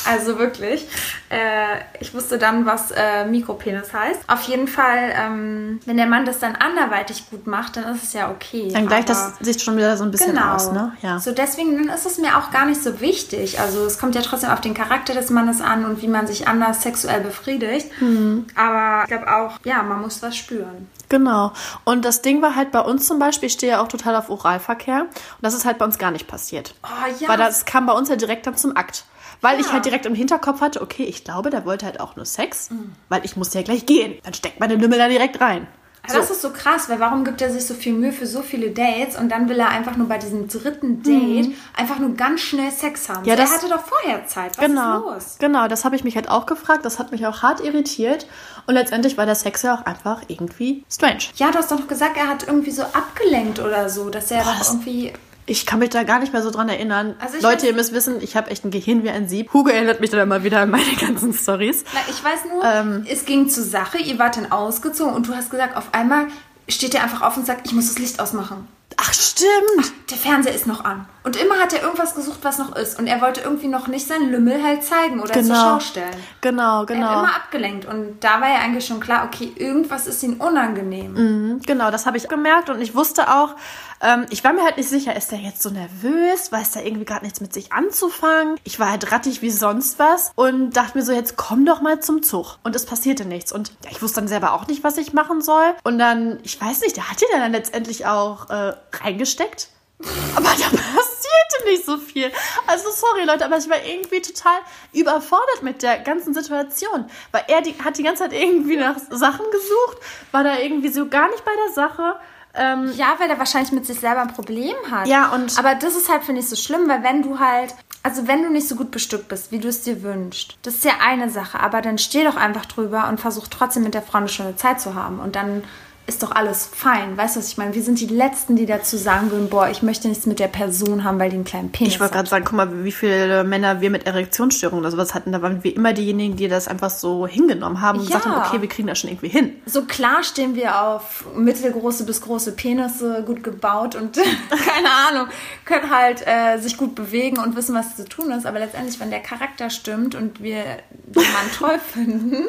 also wirklich. Äh, ich wusste dann, was äh, Mikropenis heißt. Auf jeden Fall, ähm, wenn der Mann das dann anderweitig gut macht, dann ist es ja okay. Dann gleicht das sich schon wieder so ein bisschen Genau. aus, ne? Ja. So deswegen dann ist es mir auch gar nicht so wichtig. Also es kommt ja trotzdem auf den Charakter des Mannes an und wie man sich anders sexuell befriedigt. Mhm. Aber ich glaube auch, ja, man muss was spüren. Genau. Und das Ding war halt bei uns zum Beispiel, ich stehe ja auch total auf Oralverkehr. Und das ist halt bei uns gar nicht passiert. Oh ja. Weil das kam bei uns ja direkt dann zum Akt. Weil ich Ja. halt direkt im Hinterkopf hatte, okay, ich glaube, der wollte halt auch nur Sex, Mhm. weil ich musste ja gleich gehen. Dann steckt meine Lümmel da direkt rein. Aber Das ist so krass, weil warum gibt er sich so viel Mühe für so viele Dates und dann will er einfach nur bei diesem dritten Date einfach nur ganz schnell Sex haben? Mhm. Ja, so, er das- hatte doch vorher Zeit. Was genau. ist los? Genau, das habe ich mich halt auch gefragt. Das hat mich auch hart irritiert. Und letztendlich war der Sex ja auch einfach irgendwie strange. Ja, du hast doch gesagt, er hat irgendwie so abgelenkt oder so, dass er doch das- irgendwie. Ich kann mich da gar nicht mehr so dran erinnern. Also Leute, ihr müsst wissen, ich habe echt ein Gehirn wie ein Sieb. Hugo erinnert mich dann immer wieder an meine [LAUGHS] ganzen Stories. Na, ich weiß nur, Ähm. es ging zur Sache, ihr wart dann ausgezogen und du hast gesagt, auf einmal steht er einfach auf und sagt, ich muss das Licht ausmachen. Ach, stimmt. Der Fernseher ist noch an. Und immer hat er irgendwas gesucht, was noch ist. Und er wollte irgendwie noch nicht seinen Lümmel halt zeigen oder Genau. zur Schau stellen. Genau, Er hat genau. immer abgelenkt. Und da war ja eigentlich schon klar, okay, irgendwas ist ihm unangenehm. Mhm, Genau, das habe ich gemerkt und ich wusste auch, ähm, ich war mir halt nicht sicher, ist der jetzt so nervös, weiß der irgendwie gerade nichts mit sich anzufangen. Ich war halt rattig wie sonst was und dachte mir so, jetzt komm doch mal zum Zug. Und es passierte nichts. Und ja, ich wusste dann selber auch nicht, was ich machen soll. Und dann, ich weiß nicht, der hat die dann letztendlich auch äh, reingesteckt. Aber da [LAUGHS] passierte nicht so viel. Also sorry Leute, aber ich war irgendwie total überfordert mit der ganzen Situation. Weil er die, hat die ganze Zeit irgendwie nach Sachen gesucht, war da irgendwie so gar nicht bei der Sache. Ähm, Ja, weil er wahrscheinlich mit sich selber ein Problem hat. Ja, und- Aber das ist halt, finde ich, so schlimm, weil wenn du halt, also wenn du nicht so gut bestückt bist, wie du es dir wünschst, das ist ja eine Sache, aber dann steh doch einfach drüber und versuch trotzdem mit der Frau eine schöne Zeit zu haben. Und dann ist doch alles fein. Weißt du, was ich meine? Wir sind die Letzten, die dazu sagen würden, boah, ich möchte nichts mit der Person haben, weil die einen kleinen Penis ich wollte gerade sagen, guck mal, wie viele Männer wir mit Erektionsstörungen oder sowas hatten. Da waren wir immer diejenigen, die das einfach so hingenommen haben und Ja. gesagt haben, okay, wir kriegen das schon irgendwie hin. So klar stehen wir auf mittelgroße bis große Penisse, gut gebaut und [LAUGHS] keine Ahnung, können halt äh, sich gut bewegen und wissen, was zu tun ist. Aber letztendlich, wenn der Charakter stimmt und wir den Mann toll [LAUGHS] finden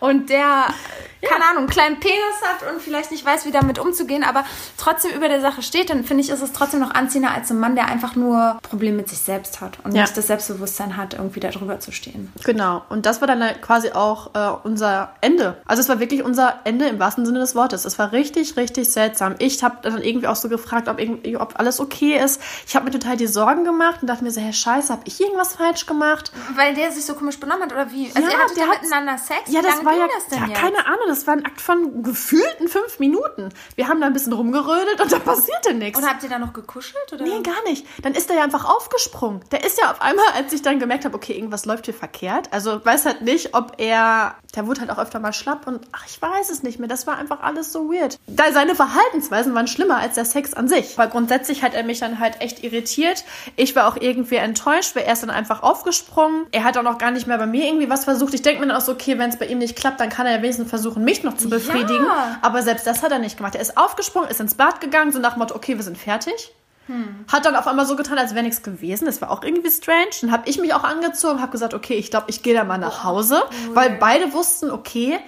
und der, keine Ahnung, einen kleinen Penis hat und vielleicht nicht weiß, wie damit umzugehen, aber trotzdem über der Sache steht, dann finde ich, ist es trotzdem noch anziehender als ein Mann, der einfach nur Probleme mit sich selbst hat und nicht das Selbstbewusstsein hat, irgendwie da drüber zu stehen. Genau. Und das war dann halt quasi auch äh, unser Ende. Also es war wirklich unser Ende im wahrsten Sinne des Wortes. Es war richtig, richtig seltsam. Ich habe dann irgendwie auch so gefragt, ob, ob alles okay ist. Ich habe mir total die Sorgen gemacht und dachte mir so, hey Scheiße, habe ich irgendwas falsch gemacht? Weil der sich so komisch benommen hat oder wie? Also Ja, er hatte der hat- miteinander Sex? Ja, das war ja, das denn ja jetzt? keine Ahnung, das war ein Akt von gefühlten fünf Minuten. Wir haben da ein bisschen rumgerödelt und da passierte nichts. Und habt ihr da noch gekuschelt? Oder? Nee, gar nicht. Dann ist er ja einfach aufgesprungen. Der ist ja auf einmal, als ich dann gemerkt habe, okay, irgendwas läuft hier verkehrt. Also weiß halt nicht, ob er, der wurde halt auch öfter mal schlapp und ach, ich weiß es nicht mehr. Das war einfach alles so weird. Da seine Verhaltensweisen waren schlimmer als der Sex an sich. Weil grundsätzlich hat er mich dann halt echt irritiert. Ich war auch irgendwie enttäuscht, weil er ist dann einfach aufgesprungen. Er hat auch noch gar nicht mehr bei mir irgendwie was versucht. Ich denke mir dann auch so, okay, wenn es bei ihm nicht klappt, dann kann er ja wenigstens versuchen, mich noch zu befriedigen. Ja. Aber selbst das hat er nicht gemacht. Er ist aufgesprungen, ist ins Bad gegangen, so nach dem Motto, okay, wir sind fertig. Hat dann auf einmal so getan, als wäre nichts gewesen. Das war auch irgendwie strange. Dann habe ich mich auch angezogen, habe gesagt, okay, ich glaube, ich gehe da mal nach Hause, weil beide wussten, okay,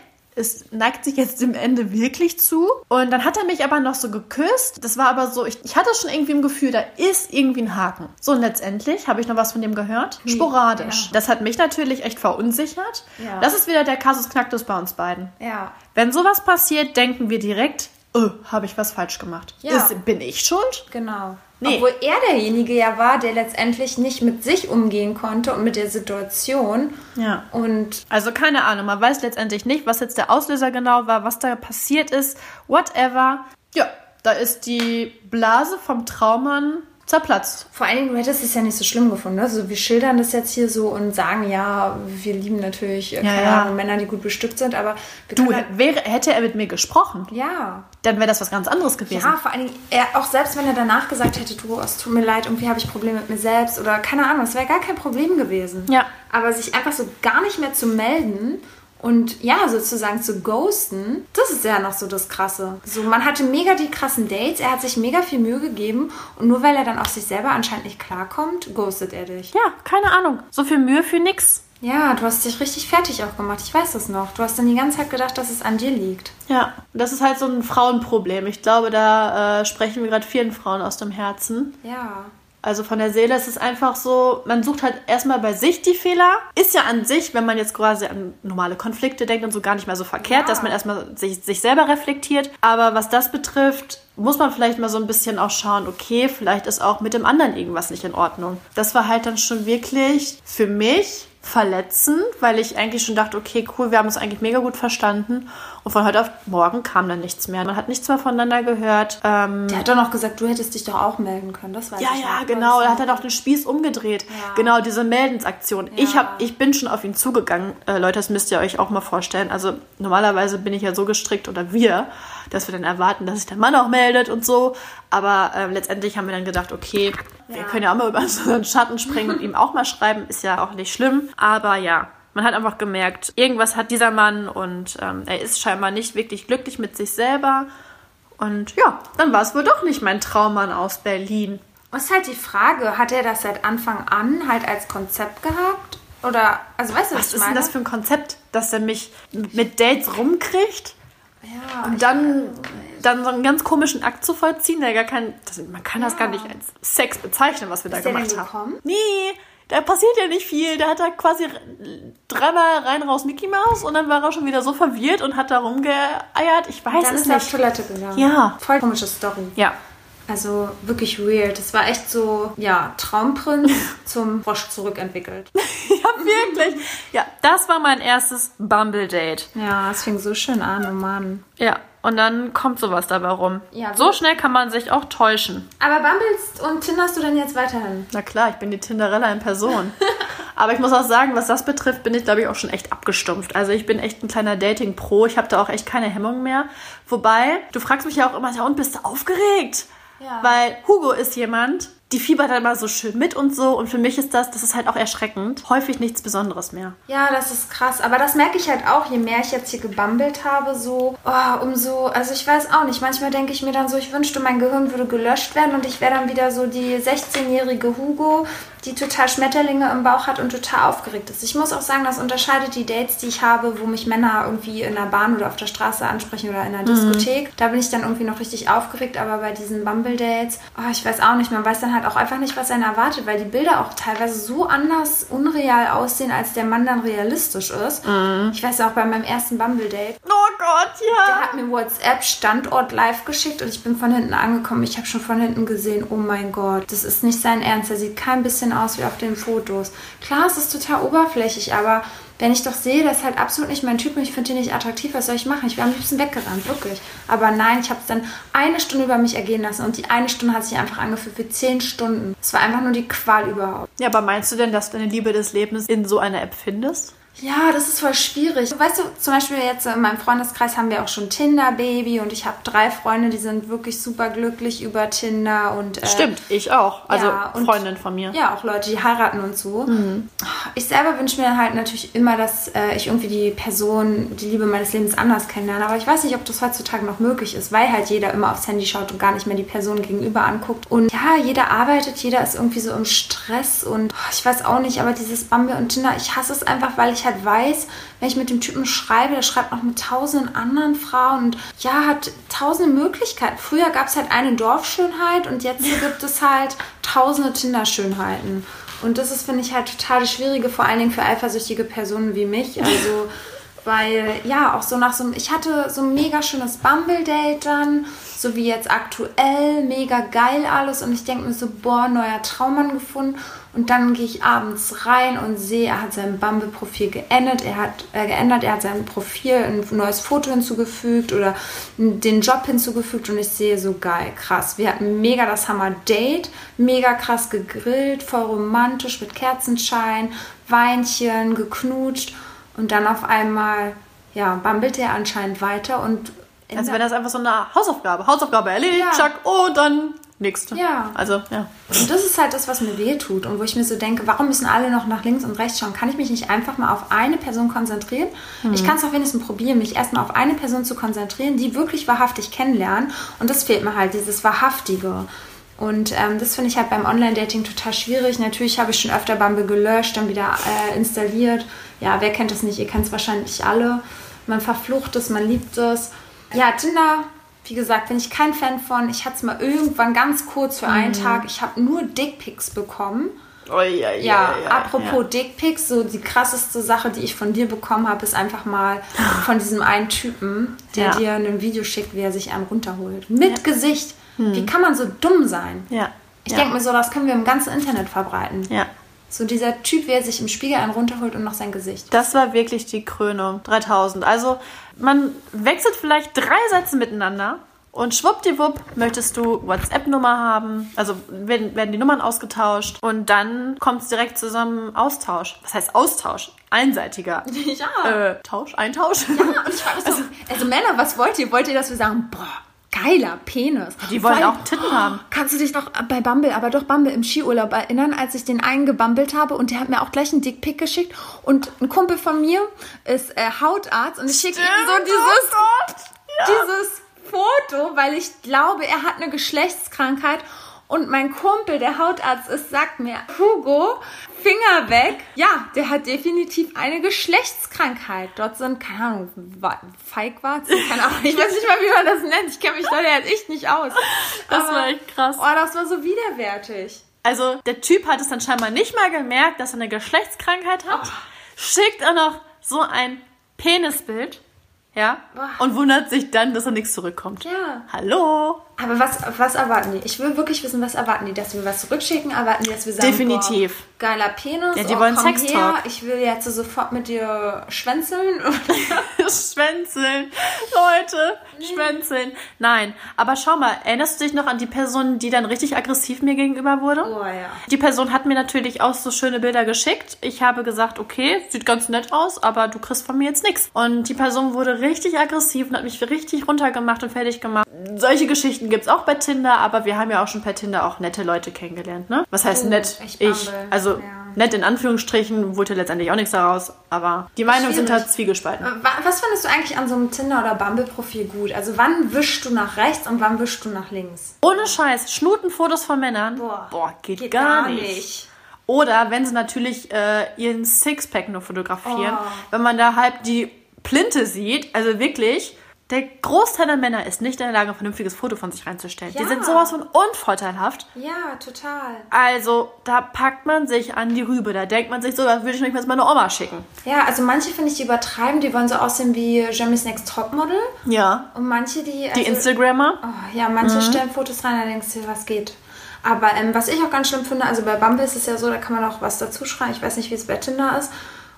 es neigt sich jetzt dem Ende wirklich zu. Und dann hat er mich aber noch so geküsst. Das war aber so, ich, ich hatte schon irgendwie im Gefühl, da ist irgendwie ein Haken. So, und letztendlich habe ich noch was von dem gehört. Sporadisch. Ja. Das hat mich natürlich echt verunsichert. Ja. Das ist wieder der Kasus Knacktus bei uns beiden. Ja. Wenn sowas passiert, denken wir direkt, oh, habe ich was falsch gemacht. Ja. Ist, bin ich schuld? Genau. Nee. Obwohl er derjenige ja war, der letztendlich nicht mit sich umgehen konnte und mit der Situation. Ja. Und Also keine Ahnung, man weiß letztendlich nicht, was jetzt der Auslöser genau war, was da passiert ist, whatever. Ja, da ist die Blase vom Traummann zerplatzt. vor allen Dingen, du hättest es ja nicht so schlimm gefunden. Also wir schildern das jetzt hier so und sagen, ja, wir lieben natürlich, äh, ja. Ahnung, Männer, die gut bestückt sind, aber Du, halt, wäre, hätte er mit mir gesprochen, ja. dann wäre das was ganz anderes gewesen. Ja, vor allen Dingen, er, auch selbst wenn er danach gesagt hätte, du, es tut mir leid, irgendwie habe ich Probleme mit mir selbst oder keine Ahnung, es wäre gar kein Problem gewesen. Ja. Aber sich einfach so gar nicht mehr zu melden und ja, sozusagen zu ghosten, das ist ja noch so das Krasse. So, man hatte mega die krassen Dates, er hat sich mega viel Mühe gegeben und nur weil er dann auf sich selber anscheinend nicht klarkommt, ghostet er dich. Ja, keine Ahnung. So viel Mühe für nix. Ja, du hast dich richtig fertig auch gemacht, ich weiß das noch. Du hast dann die ganze Zeit gedacht, dass es an dir liegt. Ja, das ist halt so ein Frauenproblem. Ich glaube, da äh, sprechen wir gerade vielen Frauen aus dem Herzen. Ja. Also von der Seele ist es einfach so, man sucht halt erstmal bei sich die Fehler. Ist ja an sich, wenn man jetzt quasi an normale Konflikte denkt und so gar nicht mehr so verkehrt, Ja. dass man erstmal sich, sich selber reflektiert. Aber was das betrifft, muss man vielleicht mal so ein bisschen auch schauen, okay, vielleicht ist auch mit dem anderen irgendwas nicht in Ordnung. Das war halt dann schon wirklich für mich verletzend, weil ich eigentlich schon dachte, okay, cool, wir haben uns eigentlich mega gut verstanden. Und von heute auf morgen kam dann nichts mehr. Man hat nichts mehr voneinander gehört. Ähm, Der hat doch noch gesagt, du hättest dich doch auch melden können, das weiß ja, ich ja, noch. genau. Da hat er doch den Spieß umgedreht. Ja. Genau, diese Meldensaktion. Ich, Ja. hab, ich bin schon auf ihn zugegangen. Äh, Leute, das müsst ihr euch auch mal vorstellen. Also normalerweise bin ich ja so gestrickt oder wir, dass wir dann erwarten, dass sich der Mann auch meldet und so. Aber ähm, letztendlich haben wir dann gedacht, okay, wir Ja. können ja auch mal über [LAUGHS] so einen Schatten springen und ihm auch mal schreiben. Ist ja auch nicht schlimm. Aber ja. Man hat einfach gemerkt, irgendwas hat dieser Mann und ähm, er ist scheinbar nicht wirklich glücklich mit sich selber. Und ja, dann war es wohl doch nicht mein Traummann aus Berlin. Und ist halt die Frage, hat er das seit Anfang an halt als Konzept gehabt? Oder, also weißt du, was, Was ich ist meine? denn das für ein Konzept, dass er mich mit Dates rumkriegt ja, und dann, dann so einen ganz komischen Akt zu vollziehen, der gar kein. Das, man kann das gar nicht als Sex bezeichnen, was wir da der gemacht haben. Nee, da passiert ja nicht viel. Da hat er quasi dreimal rein raus Mickey Mouse und dann war er schon wieder so verwirrt und hat da rumgeeiert. Ich weiß dann es ist er auf nicht. Toilette gegangen. Ja. Voll komische Story. Ja. Also wirklich weird. Das war echt so, ja, Traumprinz [LAUGHS] zum Frosch zurückentwickelt. [LAUGHS] Ja, wirklich. Ja, das war mein erstes Bumble-Date. Ja, es fing so schön an, oh Mann. Ja, und dann kommt sowas dabei rum. Ja, so schnell kann man sich auch täuschen. Aber Bumbles und Tinderst du denn jetzt weiterhin? Na klar, ich bin die Tinderella in Person. [LAUGHS] Aber ich muss auch sagen, was das betrifft, bin ich, glaube ich, auch schon echt abgestumpft. Also ich bin echt ein kleiner Dating-Pro. Ich habe da auch echt keine Hemmung mehr. Wobei, du fragst mich ja auch immer, ja, und bist du aufgeregt? Ja. Weil Hugo ist jemand, die fiebert dann mal so schön mit und so. Und für mich ist das, das ist halt auch erschreckend, häufig nichts Besonderes mehr. Ja, das ist krass. Aber das merke ich halt auch, je mehr ich jetzt hier gebummelt habe, so, oh, umso, also ich weiß auch nicht. Manchmal denke ich mir dann so, ich wünschte, mein Gehirn würde gelöscht werden und ich wäre dann wieder so die 16-jährige Hugo, die total Schmetterlinge im Bauch hat und total aufgeregt ist. Ich muss auch sagen, das unterscheidet die Dates, die ich habe, wo mich Männer irgendwie in der Bahn oder auf der Straße ansprechen oder in der Diskothek. Da bin ich dann irgendwie noch richtig aufgeregt, aber bei diesen Bumble-Dates, oh, ich weiß auch nicht, man weiß dann halt auch einfach nicht, was einen erwartet, weil die Bilder auch teilweise so anders unreal aussehen, als der Mann dann realistisch ist. Ich weiß auch bei meinem ersten Bumble-Date, Oh Gott, der ja. hat mir WhatsApp Standort live geschickt und ich bin von hinten angekommen. Ich habe schon von hinten gesehen, oh mein Gott, das ist nicht sein Ernst. Er sieht kein bisschen aus wie auf den Fotos. Klar, es ist total oberflächlich, aber wenn ich doch sehe, das ist halt absolut nicht mein Typ und ich finde ihn nicht attraktiv, was soll ich machen? Ich wäre am liebsten weggerannt, wirklich. Aber nein, ich habe es dann eine Stunde über mich ergehen lassen und die eine Stunde hat sich einfach angefühlt wie zehn Stunden. Es war einfach nur die Qual überhaupt. Ja, aber meinst du denn, dass du deine Liebe des Lebens in so einer App findest? Ja, das ist voll schwierig. Weißt du, zum Beispiel jetzt in meinem Freundeskreis haben wir auch schon Tinder-Baby und ich habe drei Freunde, die sind wirklich super glücklich über Tinder und äh, Stimmt, ich auch. Also ja, und- Freundin von mir. Ja, auch Leute, die heiraten und so. Ich selber wünsche mir halt natürlich immer, dass äh, ich irgendwie die Person, die Liebe meines Lebens anders kennenlerne. Aber ich weiß nicht, ob das heutzutage noch möglich ist, weil halt jeder immer aufs Handy schaut und gar nicht mehr die Person gegenüber anguckt. Und ja, jeder arbeitet, jeder ist irgendwie so im Stress und oh, ich weiß auch nicht, aber dieses Bumble und Tinder, ich hasse es einfach, weil ich halt weiß, wenn ich mit dem Typen schreibe, der schreibt noch mit tausenden anderen Frauen und ja, hat tausende Möglichkeiten. Früher gab es halt eine Dorfschönheit und jetzt [LAUGHS] gibt es halt tausende Tinder-Schönheiten. Und das ist, finde ich, halt total Schwierige, vor allen Dingen für eifersüchtige Personen wie mich. Also, [LAUGHS] weil, ja, auch so nach so einem, ich hatte so ein mega schönes Bumble-Date dann, so wie jetzt aktuell, mega geil alles. Und ich denke mir so, boah, neuer Traummann gefunden. Und dann gehe ich abends rein und sehe, er hat sein Bumble-Profil geändert, er hat äh, geändert, er hat sein Profil ein neues Foto hinzugefügt oder den Job hinzugefügt und ich sehe so geil, krass. Wir hatten mega das Hammer-Date, mega krass gegrillt, voll romantisch mit Kerzenschein, Weinchen, geknutscht und dann auf einmal, ja, bummelt er anscheinend weiter und Also wenn das einfach so eine Hausaufgabe, Hausaufgabe erledigt, Ja. zack, und dann nächste. Ja. Also, ja. Und das ist halt das, was mir weh tut und wo ich mir so denke, warum müssen alle noch nach links und rechts schauen? Kann ich mich nicht einfach mal auf eine Person konzentrieren? Ich kann es auch wenigstens probieren, mich erstmal auf eine Person zu konzentrieren, die wirklich wahrhaftig kennenlernen. Und das fehlt mir halt, dieses Wahrhaftige. Und ähm, das finde ich halt beim Online-Dating total schwierig. Natürlich habe ich schon öfter Bumble gelöscht, dann wieder äh, installiert. Ja, wer kennt das nicht? Ihr kennt es wahrscheinlich alle. Man verflucht es, man liebt es. Ja, Tinder, wie gesagt, bin ich kein Fan von. Ich hatte es mal irgendwann ganz kurz für einen Tag. Ich habe nur Dickpics bekommen. Oh, ja, ja, Ja, apropos Dickpics, so die krasseste Sache, die ich von dir bekommen habe, ist einfach mal [GASPS] von diesem einen Typen, der Ja. dir ein Video schickt, wie er sich einen runterholt. Mit Gesicht. Wie kann man so dumm sein? Ja. Ich ja. denke mir so, das können wir im ganzen Internet verbreiten. Ja. So dieser Typ, wie er sich im Spiegel einen runterholt und noch sein Gesicht. Das war wirklich die Krönung. 3000. Also, man wechselt vielleicht drei Sätze miteinander und schwuppdiwupp möchtest du WhatsApp-Nummer haben. Also werden, werden die Nummern ausgetauscht und dann kommt es direkt zu so einem Austausch. Was heißt Austausch? Einseitiger. [LAUGHS] Ja. Äh, Tausch? Eintausch? Und ich frage mich so, [LAUGHS] also Männer, was wollt ihr? Wollt ihr, dass wir sagen, boah, geiler Penis? Die wollen Voll- auch Titten haben. Kannst du dich noch bei Bumble, aber doch Bumble im Skiurlaub erinnern, als ich den einen gebummelt habe und der hat mir auch gleich einen Dickpick geschickt und ein Kumpel von mir ist äh, Hautarzt und ich schicke ihm so dieses, Oh Gott. Ja. dieses Foto, weil ich glaube, er hat eine Geschlechtskrankheit Und mein Kumpel, der Hautarzt ist, sagt mir, Hugo, Finger weg. Ja, der hat definitiv eine Geschlechtskrankheit. Dort sind, keine Ahnung, Feigwarzen, keine Ahnung. Ich weiß nicht mal, wie man das nennt. Ich kenne mich da jetzt echt nicht aus. Das war echt krass. Oh, das war so widerwärtig. Also der Typ hat es dann scheinbar nicht mal gemerkt, dass er eine Geschlechtskrankheit hat. Schickt auch noch so ein Penisbild. Ja. Boah. Und wundert sich dann, dass er nichts zurückkommt. Ja. Hallo? Aber was, was erwarten die? Ich will wirklich wissen, was erwarten die? Dass wir was zurückschicken? Erwarten die, dass wir sagen, Definitiv. Boah, geiler Penis? Ja, die oh, wollen komm Sextalk. her, Ich will jetzt sofort mit dir schwänzeln. [LAUGHS] Schwänzeln. Leute, schwänzeln. Nein, aber schau mal, erinnerst du dich noch an die Person, die dann richtig aggressiv mir gegenüber wurde? Oh ja. Die Person hat mir natürlich auch so schöne Bilder geschickt. Ich habe gesagt, okay, sieht ganz nett aus, aber du kriegst von mir jetzt nichts. Und die Person wurde richtig aggressiv und hat mich richtig runtergemacht und fertig gemacht. Solche Geschichten gibt's auch bei Tinder, aber wir haben ja auch schon per Tinder auch nette Leute kennengelernt, ne? Was heißt Oh, nett? Ich. Bumble. Also Ja. nett in Anführungsstrichen, wurde letztendlich auch nichts daraus, aber die Meinungen sind halt zwiegespalten. Wa- Was findest du eigentlich an so einem Tinder- oder Bumble-Profil gut? Also wann wischst du nach rechts und wann wischst du nach links? Ohne Scheiß, Schnutenfotos von Männern. Boah. geht, Geht gar, gar nicht. nicht. Oder wenn sie natürlich äh, ihren Sixpack nur fotografieren, Oh. wenn man da halb die Plinte sieht, also wirklich, der Großteil der Männer ist nicht in der Lage, ein vernünftiges Foto von sich reinzustellen. Die Ja. sind sowas von unvorteilhaft. Ja, total. Also, da packt man sich an die Rübe. Da denkt man sich so, das würde ich nicht mal meine Oma schicken. Ja, also manche finde ich, die übertreiben, die wollen so aussehen wie Jeremy's Next Topmodel. Ja. Und manche, die. Also, Die Instagrammer. Oh, ja, manche stellen Fotos rein, da denkst du, was geht. Aber ähm, was ich auch ganz schlimm finde, also bei Bumble ist es ja so, da kann man auch was dazu schreiben. Ich weiß nicht, wie es bei Tinder ist.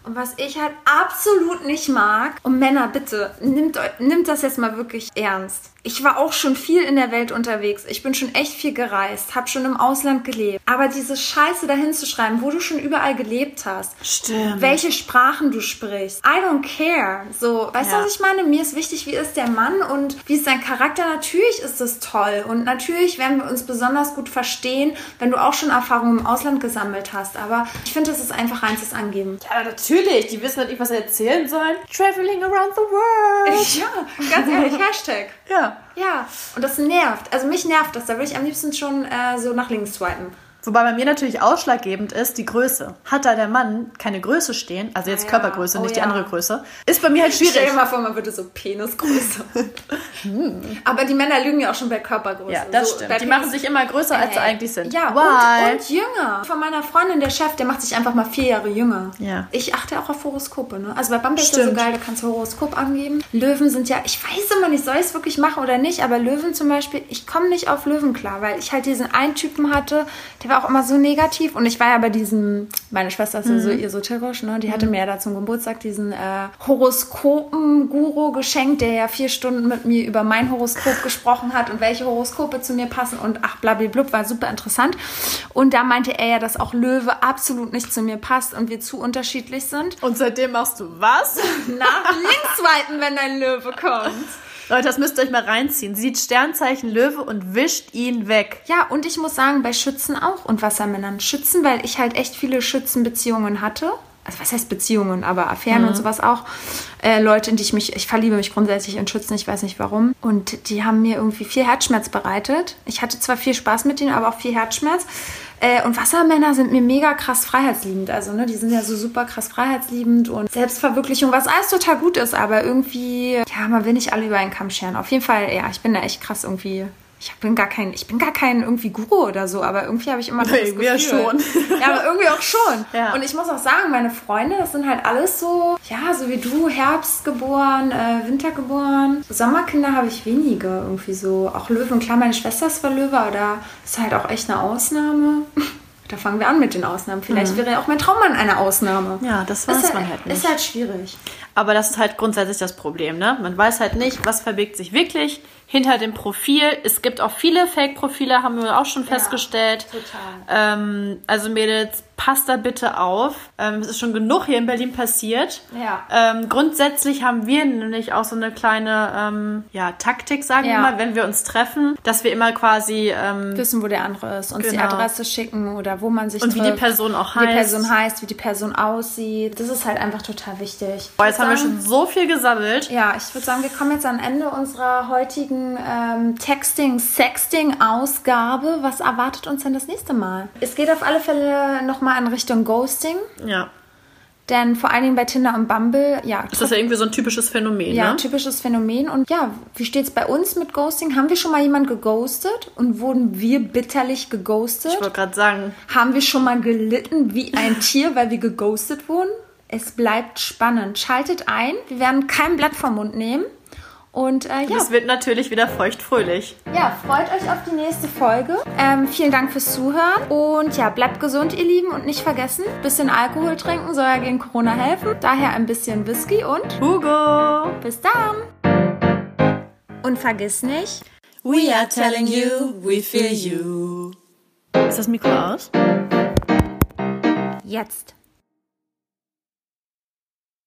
Und was ich halt absolut nicht mag, und Männer, bitte, nimmt, nimmt das jetzt mal wirklich ernst. Ich war auch schon viel in der Welt unterwegs. Ich bin schon echt viel gereist, habe schon im Ausland gelebt. Aber diese Scheiße dahin zu schreiben, wo du schon überall gelebt hast, Stimmt. welche Sprachen du sprichst. I don't care. So, weißt du, Ja. was ich meine? Mir ist wichtig, wie ist der Mann und wie ist sein Charakter. Natürlich ist das toll und natürlich werden wir uns besonders gut verstehen, wenn du auch schon Erfahrungen im Ausland gesammelt hast. Aber ich finde, das ist einfach reinstes Angeben. Ja, natürlich. Die wissen halt nicht, was sie erzählen sollen. Traveling around the world. [LAUGHS] Ja, ganz ehrlich, [LAUGHS] Hashtag. Ja. Ja, und das nervt. Also mich nervt das. Da würde ich am liebsten schon äh, so nach links swipen. Wobei bei mir natürlich ausschlaggebend ist die Größe. Hat da der Mann keine Größe stehen, also jetzt Ah ja. Körpergröße, Oh nicht die ja. andere Größe, ist bei mir halt [LAUGHS] Stell schwierig. dir mal vor, man würde so Penisgröße. [LAUGHS] Aber die Männer lügen ja auch schon bei Körpergröße. Ja, das so, stimmt. Die machen sich immer größer, als sie Ey. eigentlich sind. Ja, Why? und, und jünger. Von meiner Freundin, der Chef, der macht sich einfach mal vier Jahre jünger. Ja. Ich achte auch auf Horoskope, ne? Also bei Bumble ist das so geil, da kannst du Horoskop angeben. Löwen sind ja, ich weiß immer nicht, soll ich es wirklich machen oder nicht, aber Löwen zum Beispiel, ich komme nicht auf Löwen klar, weil ich halt diesen einen Typen hatte, der war auch immer so negativ und ich war ja bei diesem, meine Schwester ist ja so Mhm. esoterisch, ne? Die hatte mir ja da zum Geburtstag diesen äh, Horoskopen-Guru geschenkt, der ja vier Stunden mit mir über mein Horoskop [LAUGHS] gesprochen hat und welche Horoskope zu mir passen und ach blablablub, war super interessant. Und da meinte er ja, dass auch Löwe absolut nicht zu mir passt und wir zu unterschiedlich sind. Und seitdem machst du was? Nach links swipen, wenn dein Löwe kommt. Leute, das müsst ihr euch mal reinziehen. Sie sieht Sternzeichen Löwe und wischt ihn weg. Ja, und ich muss sagen, bei Schützen auch und Wassermännern. Schützen, weil ich halt echt viele Schützenbeziehungen hatte. Also was heißt Beziehungen, aber Affären und sowas auch. Äh, Leute, in die ich mich, ich verliebe mich grundsätzlich in Schützen, ich weiß nicht warum. Und die haben mir irgendwie viel Herzschmerz bereitet. Ich hatte zwar viel Spaß mit denen, aber auch viel Herzschmerz. Äh, und Wassermänner sind mir mega krass freiheitsliebend. Also, ne, die sind ja so super krass freiheitsliebend und Selbstverwirklichung, was alles total gut ist, aber irgendwie, ja, man will nicht alle über einen Kamm scheren. Auf jeden Fall, ja, ich bin da echt krass irgendwie ich bin gar kein, ich bin gar kein irgendwie Guru oder so, aber irgendwie habe ich immer das Nee, wir Gefühl. schon. Ja, aber irgendwie auch schon. [LAUGHS] Ja. Und ich muss auch sagen, meine Freunde, das sind halt alles so, ja, so wie du, Herbst geboren, äh, Winter geboren. Sommerkinder habe ich wenige irgendwie so. Auch Löwen, klar, meine Schwester ist zwar Löwe, aber da ist halt auch echt eine Ausnahme. [LAUGHS] Da fangen wir an mit den Ausnahmen. Vielleicht wäre auch mein Traummann eine Ausnahme. Mhm. Ja, das ist weiß halt, man halt nicht. Ist halt schwierig. Aber das ist halt grundsätzlich das Problem, ne? Man weiß halt nicht, was verbirgt sich wirklich hinter dem Profil. Es gibt auch viele Fake-Profile, haben wir auch schon festgestellt. total. Ähm, also Mädels, passt da bitte auf. Ähm, es ist schon genug hier in Berlin passiert. Ja. Ähm, grundsätzlich haben wir nämlich auch so eine kleine ähm, ja, Taktik, sagen Ja. wir mal, wenn wir uns treffen, dass wir immer quasi ähm, Wissen, wo der andere ist, uns die Genau. Adresse schicken oder wo man sich Und wie trifft, die Person auch Wie die heißt. Person heißt, wie die Person aussieht. Das ist halt einfach total wichtig. Boah, jetzt haben wir schon so viel gesammelt. Ja, ich würde sagen, wir kommen jetzt am Ende unserer heutigen ähm, Texting-Sexting-Ausgabe. Was erwartet uns denn das nächste Mal? Es geht auf alle Fälle nochmal in Richtung Ghosting. Ja. Denn vor allen Dingen bei Tinder und Bumble, ja, Das ist ja irgendwie so ein typisches Phänomen, ja, ne? typisches Phänomen. Und ja, wie steht es bei uns mit Ghosting? Haben wir schon mal jemanden geghostet und wurden wir bitterlich geghostet? Ich wollte gerade sagen, Haben wir schon mal gelitten wie ein Tier, weil wir geghostet wurden? Es bleibt spannend. Schaltet ein. Wir werden kein Blatt vom Mund nehmen. Und äh, ja, es wird natürlich wieder feuchtfröhlich. ja, freut euch auf die nächste Folge. Ähm, vielen Dank fürs Zuhören. Und ja, bleibt gesund, ihr Lieben. Und nicht vergessen, bisschen Alkohol trinken soll ja gegen Corona helfen. Daher ein bisschen Whisky und Hugo! bis dann. Und vergiss nicht, We are telling you, we feel you. Ist das Mikro aus? jetzt.